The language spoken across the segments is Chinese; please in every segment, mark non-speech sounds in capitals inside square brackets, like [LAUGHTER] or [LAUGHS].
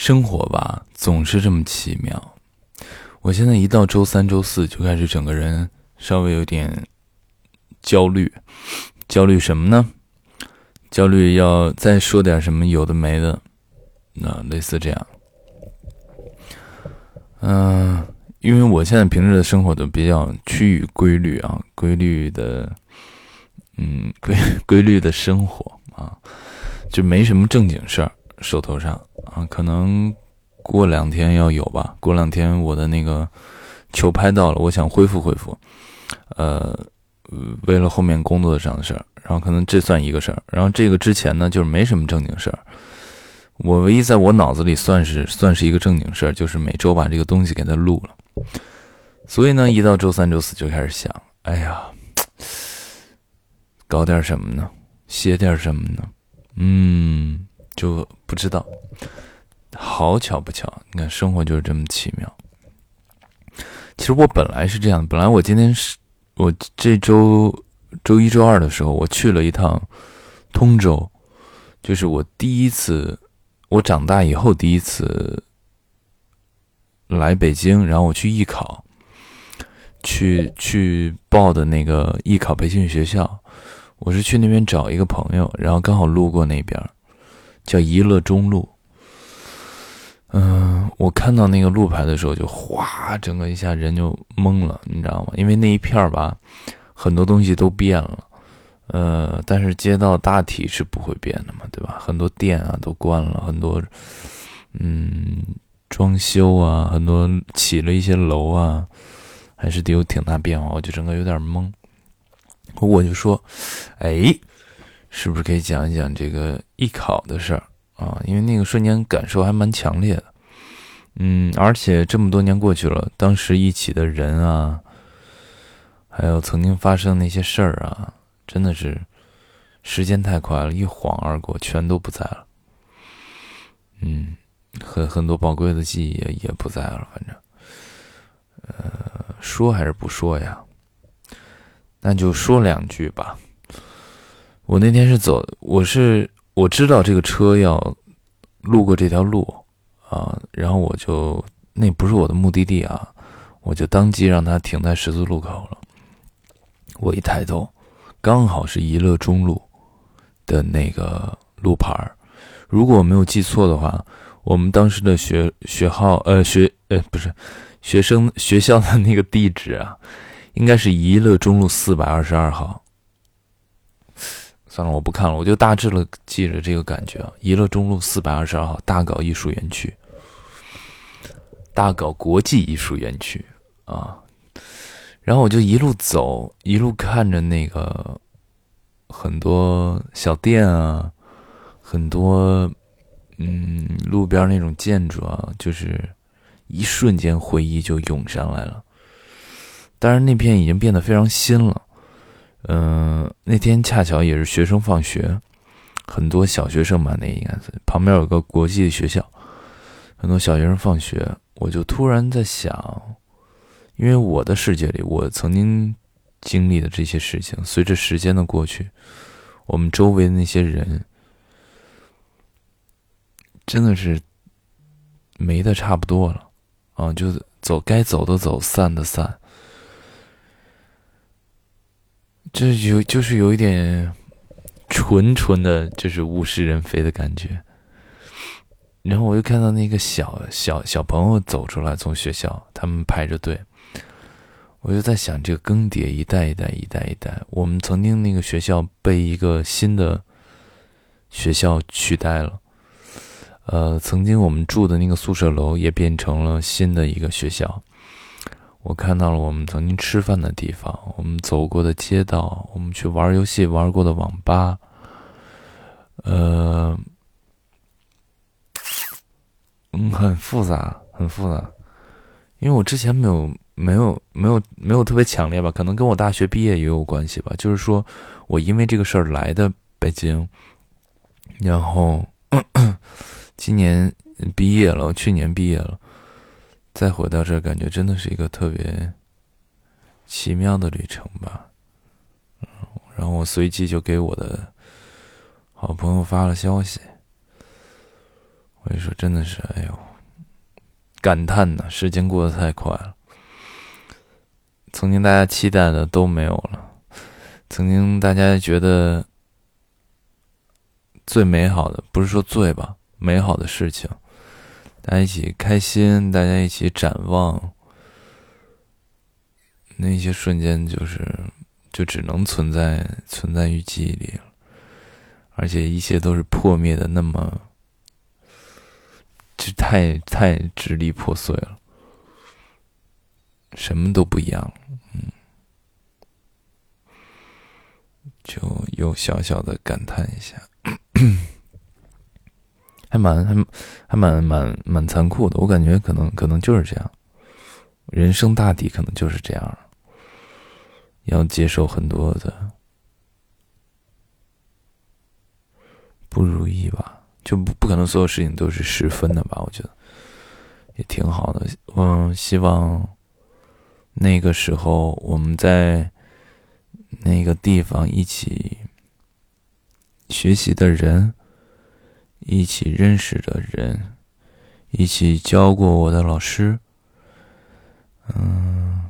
生活吧，总是这么奇妙。我现在一到周三、周四就开始整个人稍微有点焦虑，焦虑什么呢？焦虑要再说点什么有的没的，那类似这样。嗯，因为我现在平时的生活都比较趋于规律啊，规律的，嗯，规 [LAUGHS] 规律的生活啊，就没什么正经事儿手头上。啊，可能过两天要有吧。过两天我的那个球拍到了，我想恢复恢复。呃，为了后面工作上的事儿，然后可能这算一个事儿。然后这个之前呢，就是没什么正经事儿。我唯一在我脑子里算是算是一个正经事儿，就是每周把这个东西给它录了。所以呢，一到周三、周四就开始想，哎呀，搞点什么呢？写点什么呢？嗯。就不知道，好巧不巧，你看生活就是这么奇妙。其实我本来是这样，本来我今天是，我这周周一周二的时候，我去了一趟通州，就是我第一次，我长大以后第一次来北京，然后我去艺考，去去报的那个艺考培训学校，我是去那边找一个朋友，然后刚好路过那边。叫怡乐中路，嗯，我看到那个路牌的时候，就哗，整个一下人就懵了，你知道吗？因为那一片儿吧，很多东西都变了，呃，但是街道大体是不会变的嘛，对吧？很多店啊都关了，很多，嗯，装修啊，很多起了一些楼啊，还是得有挺大变化，我就整个有点懵，我就说，哎。是不是可以讲一讲这个艺考的事儿啊？因为那个瞬间感受还蛮强烈的，嗯，而且这么多年过去了，当时一起的人啊，还有曾经发生那些事儿啊，真的是时间太快了，一晃而过，全都不在了。嗯，很很多宝贵的记忆也也不在了，反正，呃，说还是不说呀？那就说两句吧。我那天是走，我是我知道这个车要路过这条路啊，然后我就那不是我的目的地啊，我就当即让它停在十字路口了。我一抬头，刚好是怡乐中路的那个路牌儿。如果我没有记错的话，我们当时的学学号呃学呃不是学生学校的那个地址啊，应该是怡乐中路四百二十二号。算了，我不看了，我就大致的记着这个感觉啊。怡乐中路四百二十二号大搞艺术园区，大搞国际艺术园区啊。然后我就一路走，一路看着那个很多小店啊，很多嗯路边那种建筑啊，就是一瞬间回忆就涌上来了。当然，那片已经变得非常新了。嗯，那天恰巧也是学生放学，很多小学生吧，那应该是旁边有个国际学校，很多小学生放学，我就突然在想，因为我的世界里，我曾经经历的这些事情，随着时间的过去，我们周围的那些人，真的是没的差不多了，啊，就走该走的走，散的散。这有就是有一点纯纯的，就是物是人非的感觉。然后我又看到那个小小小朋友走出来，从学校，他们排着队。我就在想，这个更迭，一代一代，一代一代。我们曾经那个学校被一个新的学校取代了。呃，曾经我们住的那个宿舍楼也变成了新的一个学校。我看到了我们曾经吃饭的地方，我们走过的街道，我们去玩游戏玩过的网吧，呃，嗯，很复杂，很复杂，因为我之前没有没有没有没有特别强烈吧，可能跟我大学毕业也有关系吧。就是说我因为这个事儿来的北京，然后 [CLEARS THROAT] 今年毕业了，去年毕业了。再回到这，感觉真的是一个特别奇妙的旅程吧。然后我随即就给我的好朋友发了消息，我所以说，真的是，哎呦，感叹呐，时间过得太快了。曾经大家期待的都没有了，曾经大家觉得最美好的，不是说最吧，美好的事情，大家一起开心，大家一起展望，那些瞬间就是，就只能存在存在于记忆里了，而且一切都是破灭的，那么。这太太支离破碎了，什么都不一样了，嗯，就又小小的感叹一下，还蛮还还蛮蛮蛮残酷的。我感觉可能可能就是这样，人生大抵可能就是这样，要接受很多的不如意吧。就不不可能所有事情都是十分的吧？我觉得也挺好的。嗯，希望那个时候我们在那个地方一起学习的人，一起认识的人，一起教过我的老师，嗯，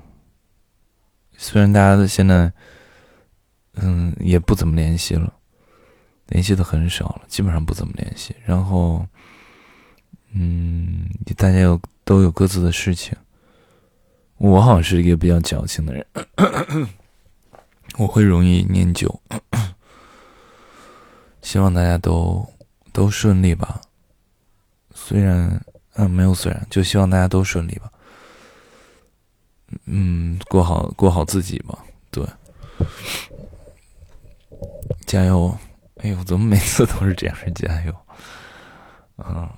虽然大家现在嗯也不怎么联系了。联系的很少了，基本上不怎么联系。然后，嗯，大家有都有各自的事情。我好像是一个比较矫情的人，我会容易念旧。[COUGHS] 希望大家都都顺利吧。虽然，嗯，没有虽然，就希望大家都顺利吧。嗯，过好过好自己吧。对，加油。哎呦，怎么每次都是这样？加油！嗯，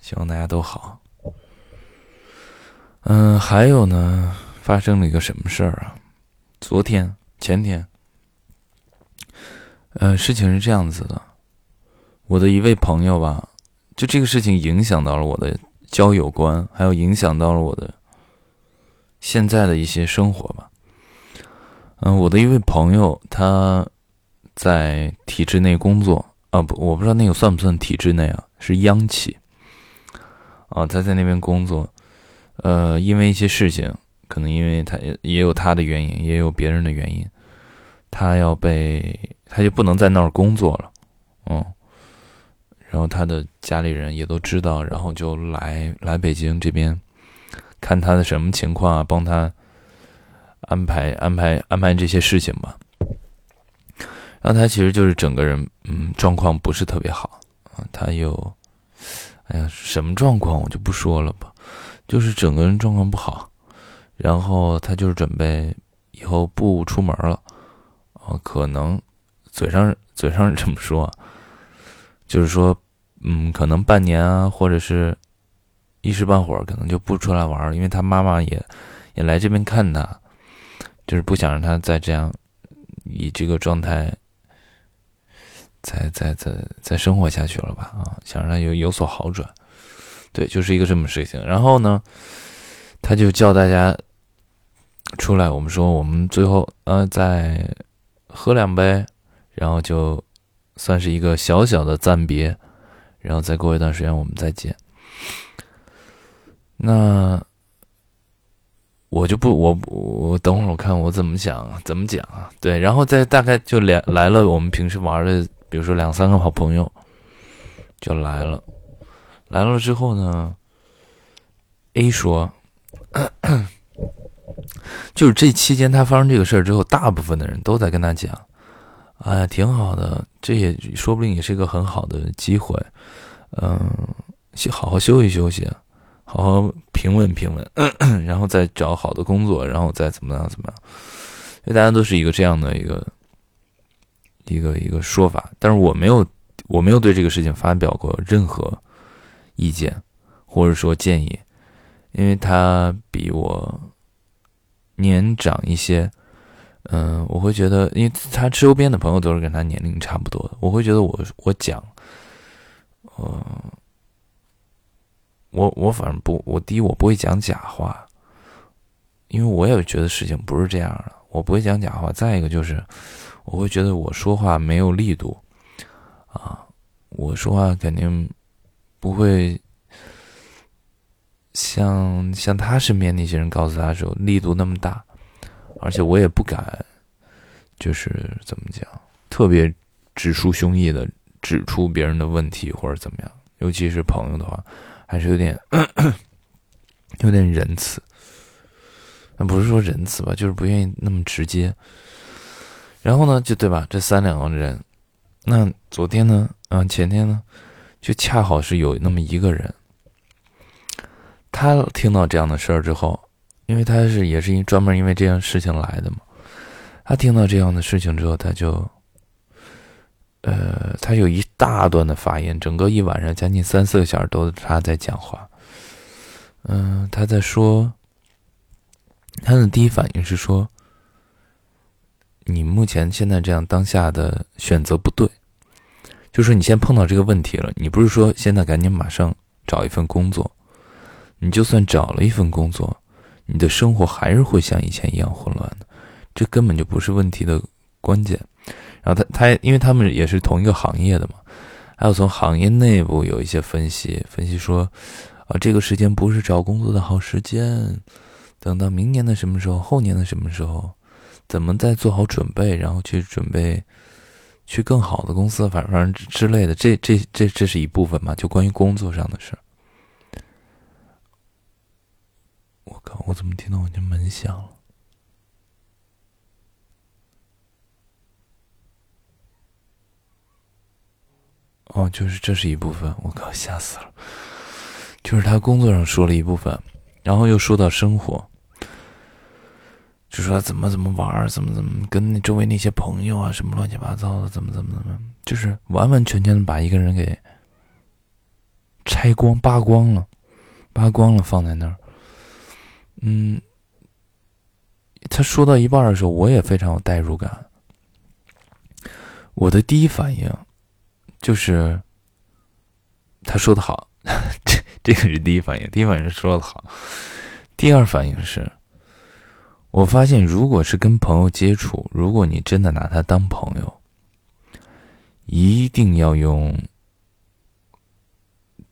希望大家都好。嗯，还有呢，发生了一个什么事儿啊？昨天、前天，呃，事情是这样子的，我的一位朋友吧，就这个事情影响到了我的交友观，还有影响到了我的现在的一些生活吧。嗯，我的一位朋友，他。在体制内工作啊不，我不知道那个算不算体制内啊？是央企啊，他在那边工作，呃，因为一些事情，可能因为他也有他的原因，也有别人的原因，他要被他就不能在那儿工作了，嗯，然后他的家里人也都知道，然后就来来北京这边看他的什么情况啊，帮他安排安排安排这些事情吧。然后他其实就是整个人，嗯，状况不是特别好啊。他有，哎呀，什么状况我就不说了吧，就是整个人状况不好。然后他就是准备以后不出门了，啊，可能嘴上嘴上是这么说，就是说，嗯，可能半年啊，或者是一时半会儿，可能就不出来玩因为他妈妈也也来这边看他，就是不想让他再这样以这个状态。再再再再生活下去了吧啊，想让他有有所好转，对，就是一个这么事情。然后呢，他就叫大家出来，我们说我们最后呃再喝两杯，然后就算是一个小小的暂别，然后再过一段时间我们再见。那我就不我我等会儿我看我怎么讲怎么讲啊？对，然后再大概就来来了我们平时玩的。比如说两三个好朋友就来了，来了之后呢，A 说，[COUGHS] 就是这期间他发生这个事儿之后，大部分的人都在跟他讲，哎，挺好的，这也说不定也是一个很好的机会，嗯，好好休息休息，好好平稳平稳，[CLEARS THROAT] 然后再找好的工作，然后再怎么样怎么样，因为大家都是一个这样的一个。一个一个说法，但是我没有，我没有对这个事情发表过任何意见，或者说建议，因为他比我年长一些，嗯，我会觉得，因为他周边的朋友都是跟他年龄差不多的，我会觉得我我讲，呃，我我反正不，我第一我不会讲假话，因为我也觉得事情不是这样的，我不会讲假话。再一个就是。我会觉得我说话没有力度，啊，我说话肯定不会像像他身边那些人告诉他的时候力度那么大，而且我也不敢，就是怎么讲，特别直抒胸臆的指出别人的问题或者怎么样，尤其是朋友的话，还是有点 [CLEARS THROAT] 有点仁慈。那不是说仁慈吧，就是不愿意那么直接。然后呢，就对吧？这三两个人，那昨天呢，嗯，前天呢，就恰好是有那么一个人，他听到这样的事儿之后，因为他是也是因专门因为这样事情来的嘛，他听到这样的事情之后，他就，呃，他有一大段的发言，整个一晚上将近三四个小时都是他在讲话，嗯，他在说。他的第一反应是说：“你目前现在这样当下的选择不对，就说你先碰到这个问题了。你不是说现在赶紧马上找一份工作，你就算找了一份工作，你的生活还是会像以前一样混乱的。这根本就不是问题的关键。然后他他因为他们也是同一个行业的嘛，还有从行业内部有一些分析分析说，啊，这个时间不是找工作的好时间。”等到明年的什么时候，后年的什么时候，怎么再做好准备，然后去准备去更好的公司，反正反正之类的，这这这这是一部分嘛？就关于工作上的事。儿我怎么听到我家门响了？哦，就是这是一部分。我靠，吓死了！就是他工作上说了一部分，然后又说到生活。就说怎么怎么玩怎么怎么跟周围那些朋友啊，什么乱七八糟的，怎么怎么怎么，就是完完全全的把一个人给拆光、扒光了，扒光了放在那儿。嗯，他说到一半的时候，我也非常有代入感。我的第一反应就是他说的好，[LAUGHS] 这这个是第一反应。第一反应是说的好，第二反应是。我发现，如果是跟朋友接触，如果你真的拿他当朋友，一定要用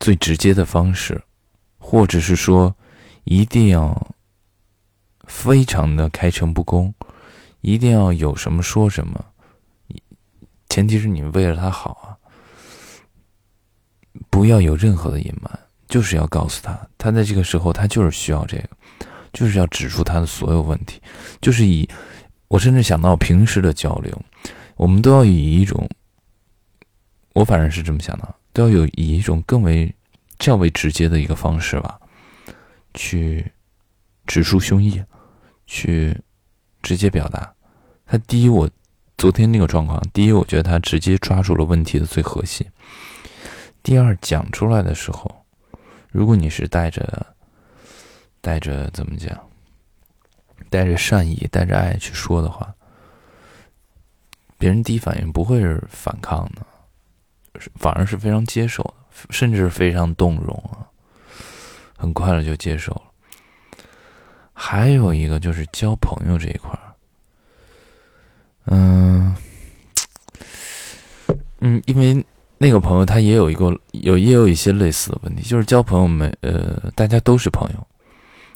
最直接的方式，或者是说，一定要非常的开诚布公，一定要有什么说什么。前提是你为了他好啊，不要有任何的隐瞒，就是要告诉他，他在这个时候他就是需要这个。就是要指出他的所有问题，就是以我甚至想到平时的交流，我们都要以一种，我反正是这么想的，都要有以一种更为较为直接的一个方式吧，去指出胸臆，去直接表达。他第一，我昨天那个状况，第一，我觉得他直接抓住了问题的最核心；第二，讲出来的时候，如果你是带着。带着怎么讲？带着善意、带着爱去说的话，别人第一反应不会是反抗的，反而是非常接受的，甚至非常动容啊，很快的就接受了。还有一个就是交朋友这一块儿，嗯嗯，因为那个朋友他也有一个有也有一些类似的问题，就是交朋友没呃，大家都是朋友。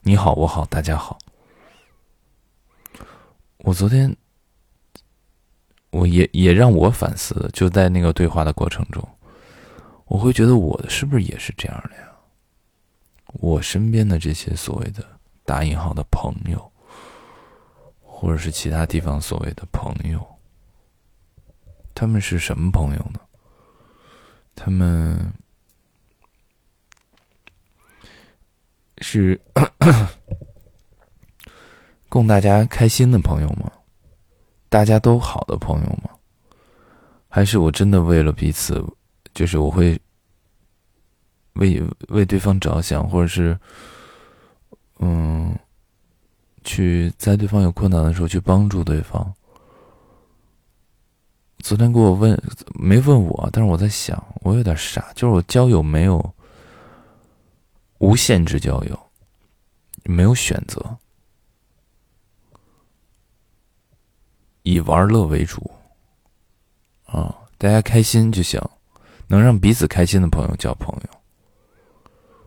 你好，我好，大家好。我昨天，我也也让我反思，就在那个对话的过程中，我会觉得我的是不是也是这样的呀？我身边的这些所谓的打引号的朋友，或者是其他地方所谓的朋友，他们是什么朋友呢？他们。是 [COUGHS] 供大家开心的朋友吗？大家都好的朋友吗？还是我真的为了彼此，就是我会为为对方着想，或者是嗯，去在对方有困难的时候去帮助对方？昨天给我问没问我，但是我在想，我有点傻，就是我交友没有。无限制交友，没有选择，以玩乐为主，啊，大家开心就行，能让彼此开心的朋友交朋友，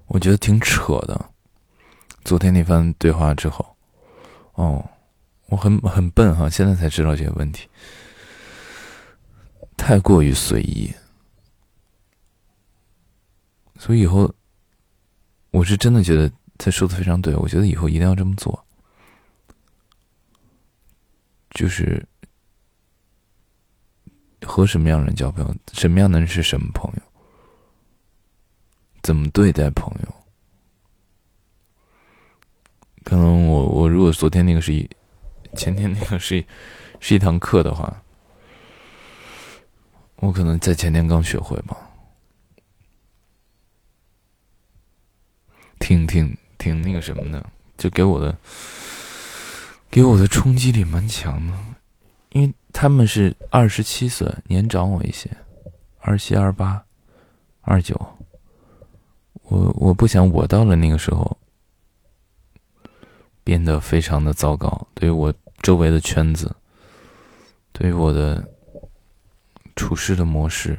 我觉得挺扯的。昨天那番对话之后，哦，我很很笨哈，现在才知道这个问题，太过于随意。所以以后，我是真的觉得他说的非常对，我觉得以后一定要这么做，就是和什么样的人交朋友，什么样的人是什么朋友，怎么对待朋友。可能我我如果昨天那个是一，前天那个是是一堂课的话，我可能在前天刚学会吧。挺挺挺那个什么的，就给我的给我的冲击力蛮强的，因为他们是二十七岁，年长我一些，二七、二八、二九，我我不想我到了那个时候变得非常的糟糕，对于我周围的圈子，对于我的处事的模式，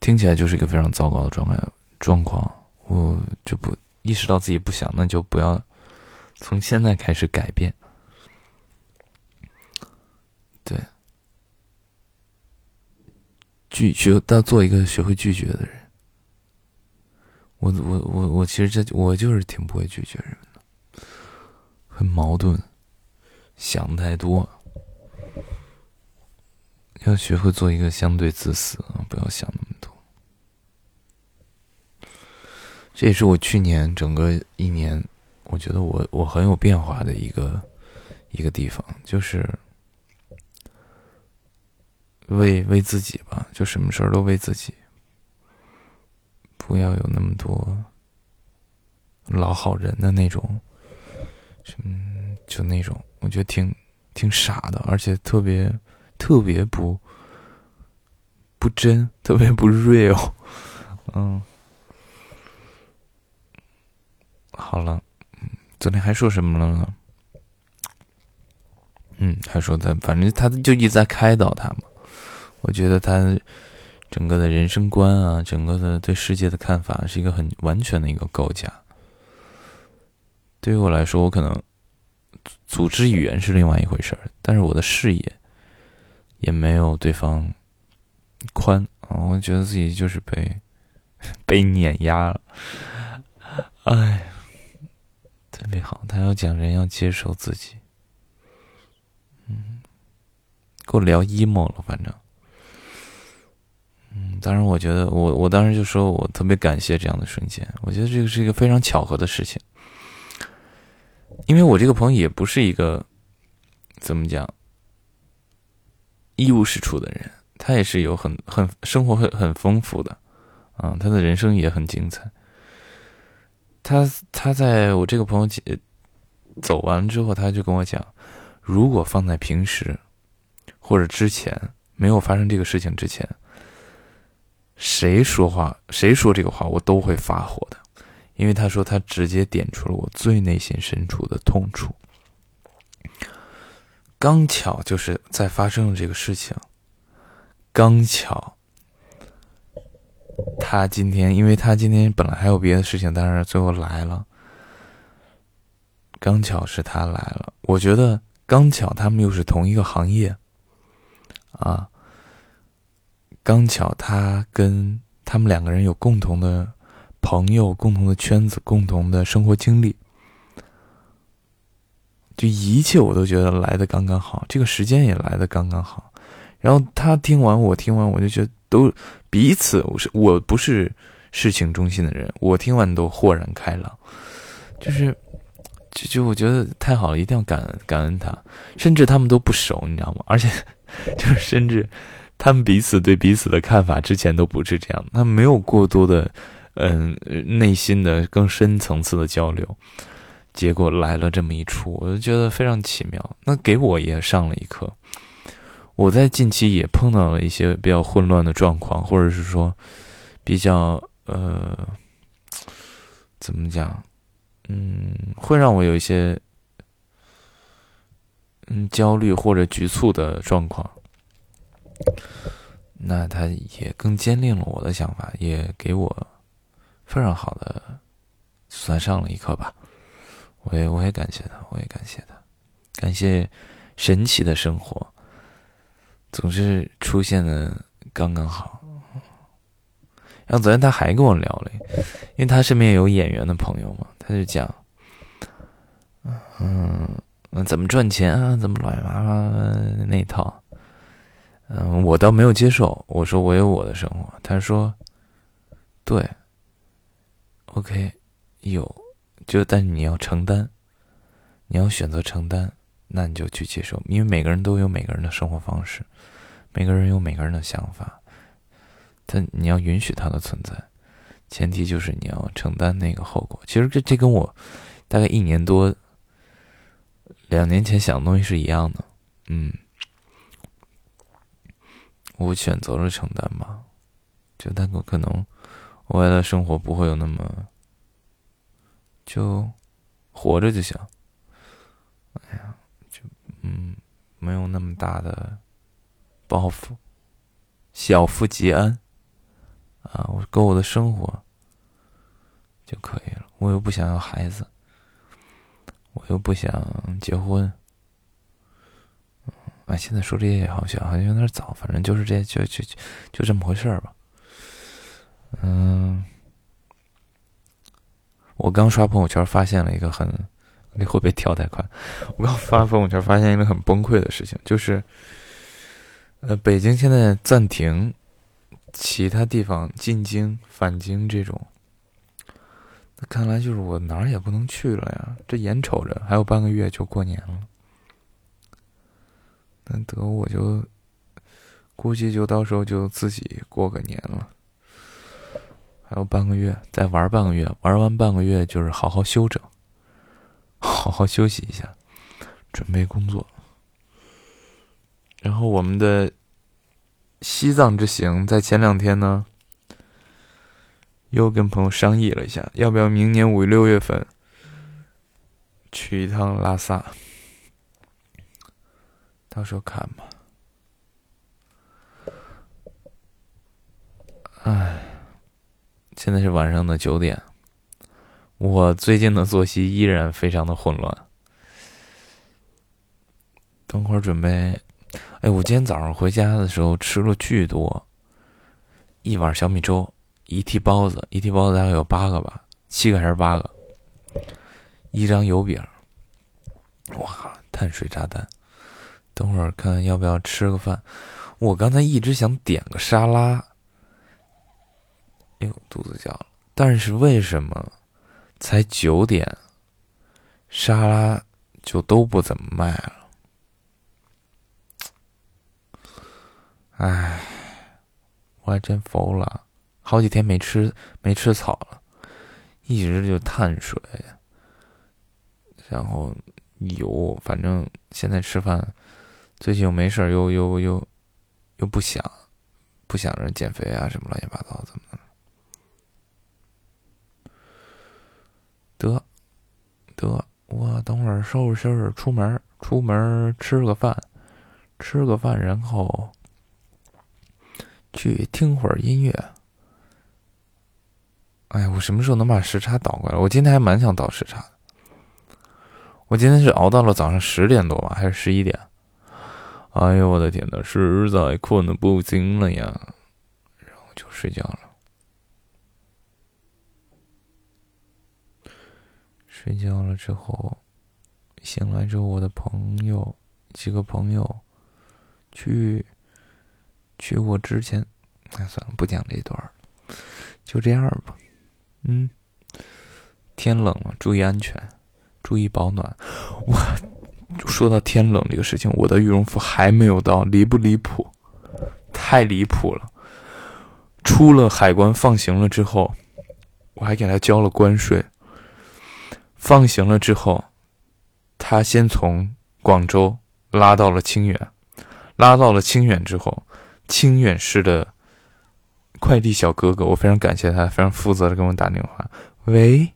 听起来就是一个非常糟糕的状态。状况，我就不意识到自己不想，那就不要从现在开始改变。对，拒绝到做一个学会拒绝的人。我我我我其实这我就是挺不会拒绝人的，很矛盾，想太多，要学会做一个相对自私啊，不要想那么多。这也是我去年整个一年，我觉得我我很有变化的一个一个地方，就是为为自己吧，就什么事儿都为自己，不要有那么多老好人的那种，嗯，就那种，我觉得挺挺傻的，而且特别特别不不真，特别不 real，嗯。好了，昨天还说什么了呢？嗯，还说他，反正他就一直在开导他嘛。我觉得他整个的人生观啊，整个的对世界的看法，是一个很完全的一个构架。对于我来说，我可能组织语言是另外一回事儿，但是我的视野也没有对方宽啊。我觉得自己就是被 [LAUGHS] 被碾压了，哎。特别好，他要讲人要接受自己。嗯，给我聊 emo 了，反正。当然，我觉得我我当时就说我特别感谢这样的瞬间，我觉得这个是一个非常巧合的事情。因为我这个朋友也不是一个怎么讲一无是处的人，他也是有很很生活很很丰富的，啊，他的人生也很精彩。他他在我这个朋友走完之后，他就跟我讲，如果放在平时或者之前没有发生这个事情之前，谁说话谁说这个话，我都会发火的，因为他说他直接点出了我最内心深处的痛处。刚巧就是在发生了这个事情，刚巧。他今天，因为他今天本来还有别的事情，但是最后来了。刚巧是他来了，我觉得刚巧他们又是同一个行业，啊，刚巧他跟他们两个人有共同的朋友、共同的圈子、共同的生活经历，就一切我都觉得来的刚刚好，这个时间也来的刚刚好。然后他听完，我听完，我就觉得都彼此，我是我不是事情中心的人，我听完都豁然开朗，就是就就我觉得太好了，一定要感恩感恩他，甚至他们都不熟，你知道吗？而且 [LAUGHS] 就是甚至他们彼此对彼此的看法之前都不是这样，他没有过多的嗯内心的更深层次的交流，结果来了这么一出，我就觉得非常奇妙，那给我也上了一课。我在近期也碰到了一些比较混乱的状况，或者是说比较呃，怎么讲？嗯，会让我有一些嗯焦虑或者局促的状况。那他也更坚定了我的想法，也给我非常好的，算上了一课吧。我也我也感谢他，我也感谢他，感谢神奇的生活，总是出现的刚刚好。然后昨天他还跟我聊了，因为他身边有演员的朋友嘛，他就讲，嗯，怎么赚钱啊，怎么乱七八糟那套。嗯，我倒没有接受，我说我有我的生活。他说，对，OK，有，就但你要承担，你要选择承担，那你就去接受，因为每个人都有每个人的生活方式，每个人有每个人的想法。但你要允许它的存在，前提就是你要承担那个后果。其实这这跟我大概一年多、两年前想的东西是一样的。嗯，我选择了承担吧，就但可可能未来的生活不会有那么就活着就行。哎呀，就嗯，没有那么大的包袱，小富即安。啊，我过我的生活就可以了。我又不想要孩子，我又不想结婚。啊，现在说这些也好像好像有点早，反正就是这就就就就这么回事儿吧。嗯，我刚刷朋友圈发现了一个很，你会不会跳太快？我刚发朋友圈发现一个很崩溃的事情，就是，呃，北京现在暂停。其他地方进京返京这种，那看来就是我哪儿也不能去了呀。这眼瞅着还有半个月就过年了，那得我就估计就到时候就自己过个年了。还有半个月，再玩半个月，玩完半个月就是好好休整，好好休息一下，准备工作。然后我们的。西藏之行在前两天呢，又跟朋友商议了一下，要不要明年五六月份去一趟拉萨，到时候看吧。唉，现在是晚上的九点，我最近的作息依然非常的混乱，等会儿准备。哎，我今天早上回家的时候吃了巨多，一碗小米粥，一屉包子，一屉包子大概有八个吧，七个还是八个，一张油饼，哇，碳水炸弹。等会儿看要不要吃个饭。我刚才一直想点个沙拉，哎呦，肚子叫了。但是为什么才九点，沙拉就都不怎么卖了？唉，我还真服了，好几天没吃没吃草了，一直就碳水，然后油，反正现在吃饭，最近又没事儿，又又又又不想不想着减肥啊什么乱七八糟怎么的，得得，我等会儿收拾收拾出门，出门吃个饭，吃个饭，然后。去听会儿音乐。哎呀，我什么时候能把时差倒过来？我今天还蛮想倒时差的。我今天是熬到了早上十点多吧，还是十一点？哎呦，我的天呐，实在困的不行了呀，然后就睡觉了。睡觉了之后，醒来之后，我的朋友几个朋友去。去我之前，哎，算了，不讲这一段就这样吧。嗯，天冷了，注意安全，注意保暖。我 [LAUGHS] 说到天冷这个事情，我的羽绒服还没有到，离不离谱？太离谱了！出了海关放行了之后，我还给他交了关税。放行了之后，他先从广州拉到了清远，拉到了清远之后。清远市的快递小哥哥，我非常感谢他，非常负责的给我打电话。喂，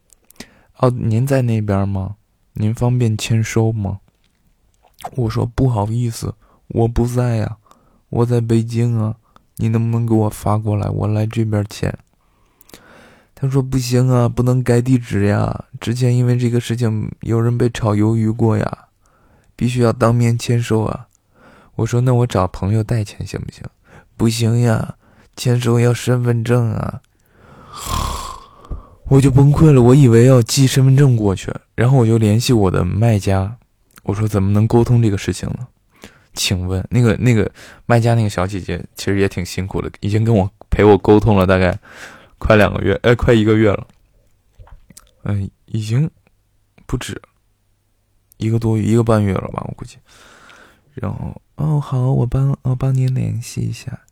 哦，您在那边吗？您方便签收吗？我说不好意思，我不在呀，我在北京啊。你能不能给我发过来？我来这边签。他说不行啊，不能改地址呀。之前因为这个事情有人被炒鱿鱼过呀，必须要当面签收啊。我说那我找朋友代签行不行？不行呀，签收要身份证啊。我就崩溃了，我以为要寄身份证过去，然后我就联系我的卖家，我说怎么能沟通这个事情呢？请问那个那个卖家那个小姐姐其实也挺辛苦的，已经跟我陪我沟通了大概。快两个月，哎，快一个月了，嗯，已经不止一个多月，一个半月了吧，我估计。然后，哦，好，我帮我帮您联系一下，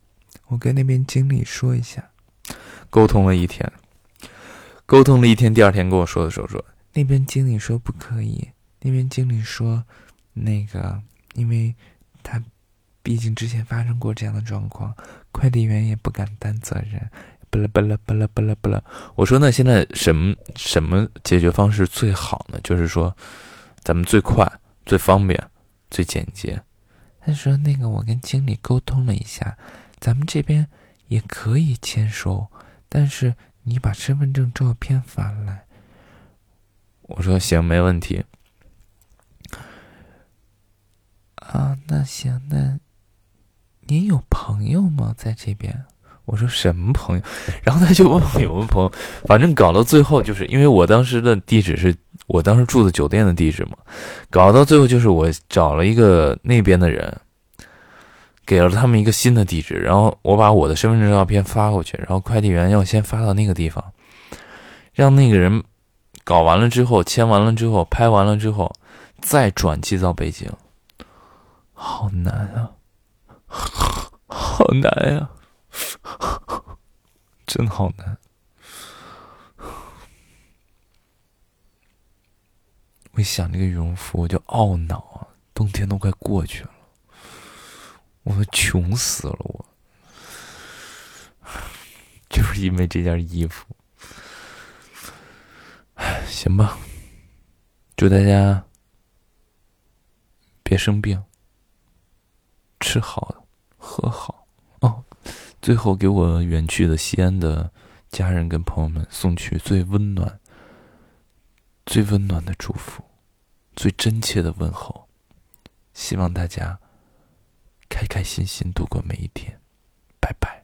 我跟那边经理说一下。沟通了一天，沟通了一天，第二天跟我说的时候说，那边经理说不可以，那边经理说，那个，因为他毕竟之前发生过这样的状况，快递员也不敢担责任。巴拉巴拉巴拉巴拉巴拉，我说那现在什么什么解决方式最好呢？就是说，咱们最快、最方便、最简洁。他说那个我跟经理沟通了一下，咱们这边也可以签收，但是你把身份证照片发来。我说行，没问题。啊，那行，那您有朋友吗？在这边？我说什么朋友？[LAUGHS] 然后他就问我有没有朋友，反正搞到最后就是因为我当时的地址是我当时住的酒店的地址嘛，搞到最后就是我找了一个那边的人，给了他们一个新的地址，然后我把我的身份证照片发过去，然后快递员要先发到那个地方，让那个人搞完了之后签完了之后拍完了之后再转寄到北京，好难啊，好难呀。真好难！我一想这个羽绒服，我就懊恼啊！冬天都快过去了，我都穷死了，我就是因为这件衣服。行吧，祝大家别生病，吃好，喝好哦。最后，给我远去的西安的家人跟朋友们送去最温暖、最温暖的祝福，最真切的问候。希望大家开开心心度过每一天。拜拜。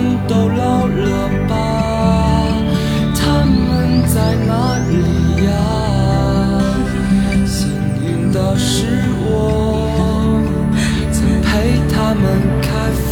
都老了吧？他们在哪里呀？幸运的是，我曾陪他们开放。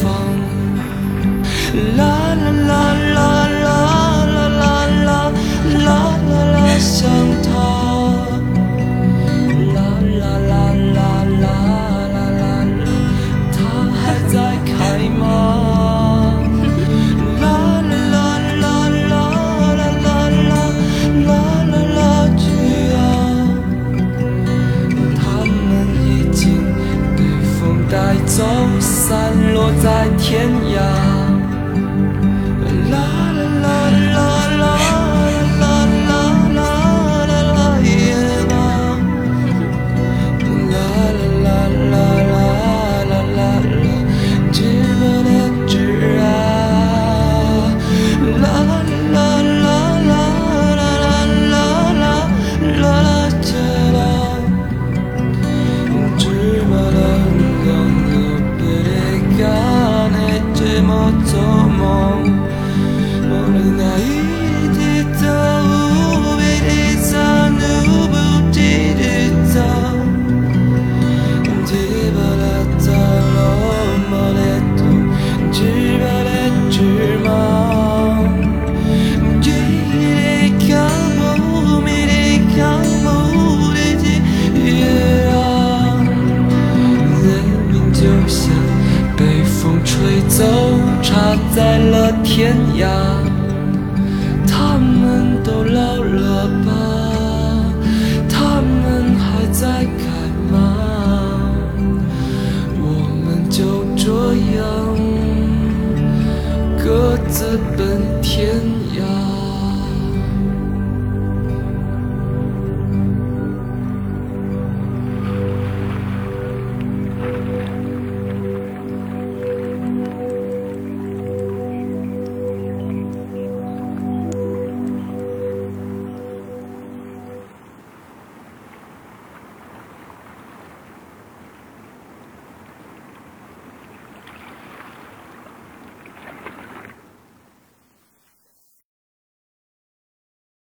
天涯。